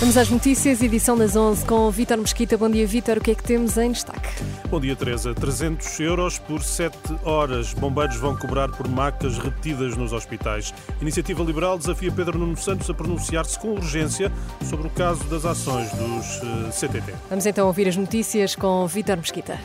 Vamos às notícias, edição das 11 com Vítor Mesquita. Bom dia, Vítor. O que é que temos em destaque? Bom dia, Teresa. 300 euros por 7 horas. Bombeiros vão cobrar por macas repetidas nos hospitais. Iniciativa Liberal desafia Pedro Nuno Santos a pronunciar-se com urgência sobre o caso das ações dos eh, CTT. Vamos então ouvir as notícias com Vítor Mesquita.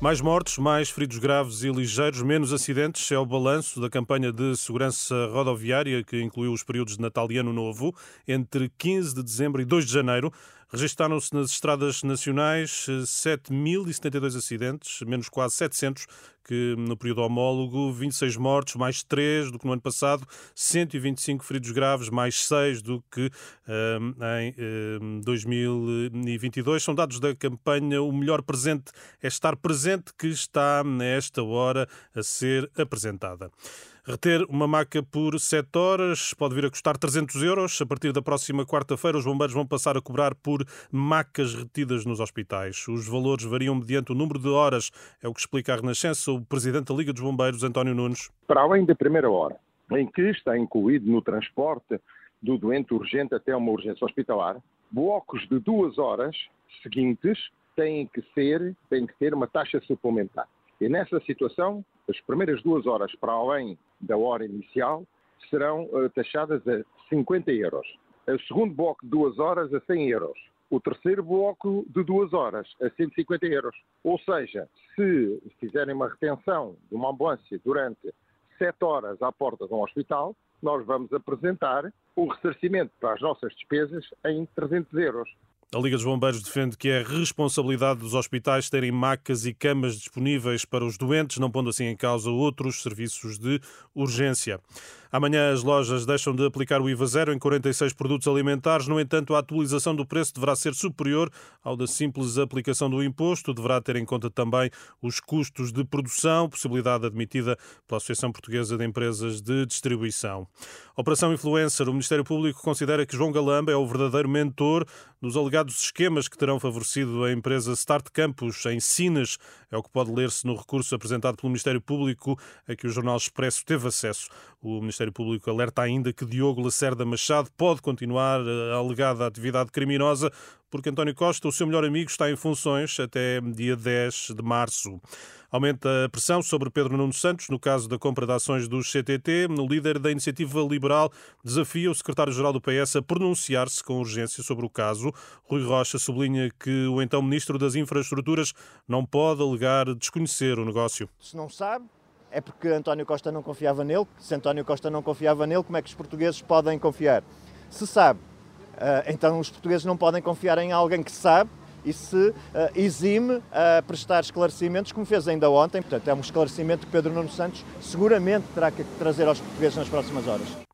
Mais mortos, mais feridos graves e ligeiros, menos acidentes é o balanço da campanha de segurança rodoviária que incluiu os períodos de Natal e Ano Novo entre 15 de dezembro e 2 de janeiro. Registaram-se nas estradas nacionais 7.072 acidentes, menos quase 700 que no período homólogo, 26 mortos, mais 3 do que no ano passado, 125 feridos graves, mais 6 do que um, em um, 2022. São dados da campanha O Melhor Presente é Estar Presente, que está nesta hora a ser apresentada. Reter uma maca por 7 horas pode vir a custar 300 euros. A partir da próxima quarta-feira, os bombeiros vão passar a cobrar por macas retidas nos hospitais. Os valores variam mediante o número de horas, é o que explica a Renascença o presidente da Liga dos Bombeiros, António Nunes. Para além da primeira hora, em que está incluído no transporte do doente urgente até uma urgência hospitalar, blocos de duas horas seguintes têm que ser, têm que ter uma taxa suplementar. E nessa situação, as primeiras duas horas para além da hora inicial serão uh, taxadas a 50 euros. O segundo bloco de duas horas a 100 euros. O terceiro bloco de duas horas a 150 euros. Ou seja, se fizerem uma retenção de uma ambulância durante 7 horas à porta de um hospital, nós vamos apresentar o ressarcimento para as nossas despesas em 300 euros. A Liga dos Bombeiros defende que é responsabilidade dos hospitais terem macas e camas disponíveis para os doentes, não pondo assim em causa outros serviços de urgência. Amanhã as lojas deixam de aplicar o IVA zero em 46 produtos alimentares. No entanto, a atualização do preço deverá ser superior ao da simples aplicação do imposto. Deverá ter em conta também os custos de produção, possibilidade admitida pela Associação Portuguesa de Empresas de Distribuição. Operação Influencer. O Ministério Público considera que João Galamba é o verdadeiro mentor dos alegados esquemas que terão favorecido a empresa Start Campus em Sines. É o que pode ler-se no recurso apresentado pelo Ministério Público a que o Jornal Expresso teve acesso. O Ministério Público alerta ainda que Diogo Lacerda Machado pode continuar a alegada atividade criminosa porque António Costa, o seu melhor amigo, está em funções até dia 10 de março. Aumenta a pressão sobre Pedro Nuno Santos no caso da compra de ações dos CTT. O líder da Iniciativa Liberal desafia o secretário-geral do PS a pronunciar-se com urgência sobre o caso. Rui Rocha sublinha que o então ministro das Infraestruturas não pode alegar desconhecer o negócio. Se não sabe, é porque António Costa não confiava nele. Se António Costa não confiava nele, como é que os portugueses podem confiar? Se sabe, eh, então os portugueses não podem confiar em alguém que sabe e se uh, exime a prestar esclarecimentos, como fez ainda ontem. Portanto, é um esclarecimento que Pedro Nuno Santos seguramente terá que trazer aos portugueses nas próximas horas.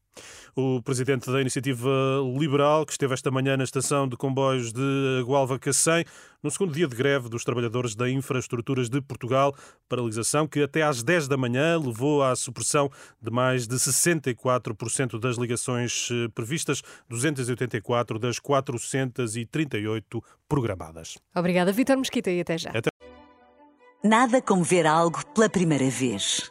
O presidente da Iniciativa Liberal, que esteve esta manhã na estação de comboios de Gualva-Cacém, no segundo dia de greve dos trabalhadores da Infraestruturas de Portugal, paralisação que até às 10 da manhã levou à supressão de mais de 64% das ligações eh, previstas, 284 das 438 programadas. Obrigada, Vitor Mesquita, e até já. Até... Nada como ver algo pela primeira vez.